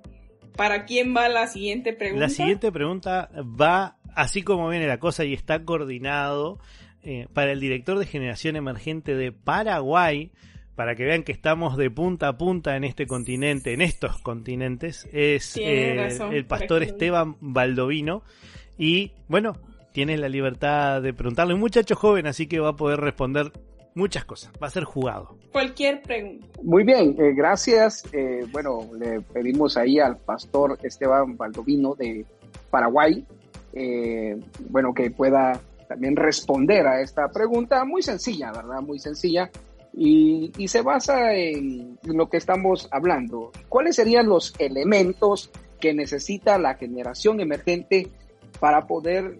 [SPEAKER 2] ¿para quién va la siguiente pregunta?
[SPEAKER 1] La siguiente pregunta va así como viene la cosa y está coordinado eh, para el director de generación emergente de Paraguay, para que vean que estamos de punta a punta en este continente, en estos continentes, es eh, razón, el pastor Esteban Baldovino. Y bueno, tiene la libertad de preguntarle, un muchacho joven, así que va a poder responder muchas cosas. Va a ser jugado.
[SPEAKER 2] Cualquier pregunta.
[SPEAKER 3] Muy bien, eh, gracias. Eh, bueno, le pedimos ahí al pastor Esteban Baldovino de Paraguay, eh, bueno, que pueda también responder a esta pregunta muy sencilla, ¿verdad? Muy sencilla. Y, y se basa en lo que estamos hablando. ¿Cuáles serían los elementos que necesita la generación emergente para poder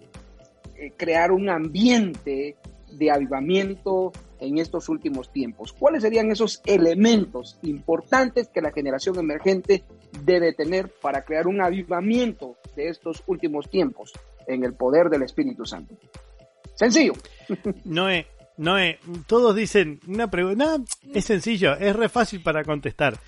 [SPEAKER 3] crear un ambiente de avivamiento en estos últimos tiempos? ¿Cuáles serían esos elementos importantes que la generación emergente debe tener para crear un avivamiento de estos últimos tiempos en el poder del Espíritu Santo? Sencillo.
[SPEAKER 1] Noé, Noé, todos dicen una pregunta, es sencillo, es re fácil para contestar.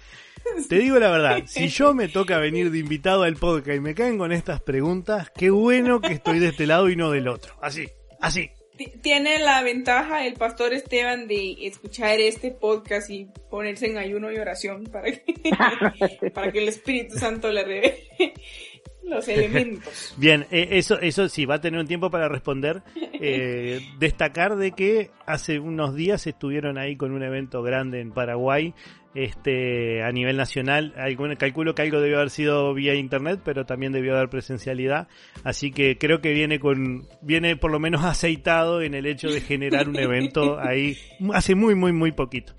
[SPEAKER 1] Te digo la verdad, si yo me toca venir de invitado al podcast y me caen con estas preguntas, qué bueno que estoy de este lado y no del otro. Así, así
[SPEAKER 2] tiene la ventaja el pastor Esteban de escuchar este podcast y ponerse en ayuno y oración para que, para que el Espíritu Santo le revele los elementos.
[SPEAKER 1] Bien, eh, eso, eso sí, va a tener un tiempo para responder. Eh, destacar de que hace unos días estuvieron ahí con un evento grande en Paraguay este a nivel nacional. calculo que algo debió haber sido vía internet, pero también debió haber presencialidad. Así que creo que viene con viene por lo menos aceitado en el hecho de generar un evento ahí hace muy muy muy poquito.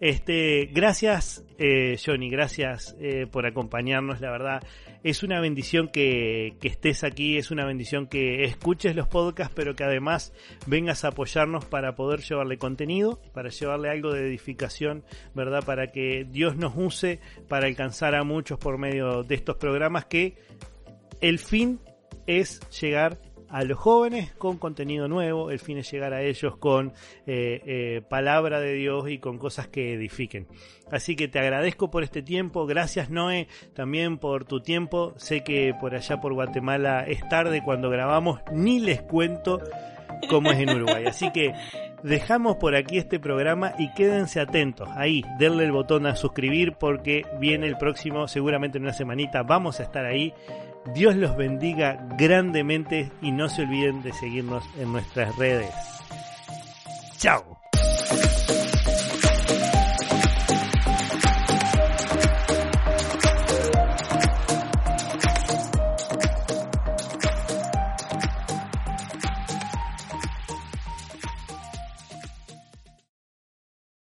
[SPEAKER 1] Este, gracias eh, Johnny, gracias eh, por acompañarnos, la verdad es una bendición que, que, estés aquí, es una bendición que escuches los podcasts, pero que además vengas a apoyarnos para poder llevarle contenido, para llevarle algo de edificación, ¿verdad? Para que Dios nos use para alcanzar a muchos por medio de estos programas que el fin es llegar a los jóvenes con contenido nuevo, el fin es llegar a ellos con eh, eh, palabra de Dios y con cosas que edifiquen. Así que te agradezco por este tiempo, gracias Noé también por tu tiempo, sé que por allá por Guatemala es tarde cuando grabamos, ni les cuento cómo es en Uruguay. Así que dejamos por aquí este programa y quédense atentos. Ahí, denle el botón a suscribir porque viene el próximo, seguramente en una semanita vamos a estar ahí Dios los bendiga grandemente y no se olviden de seguirnos en nuestras redes. Chao.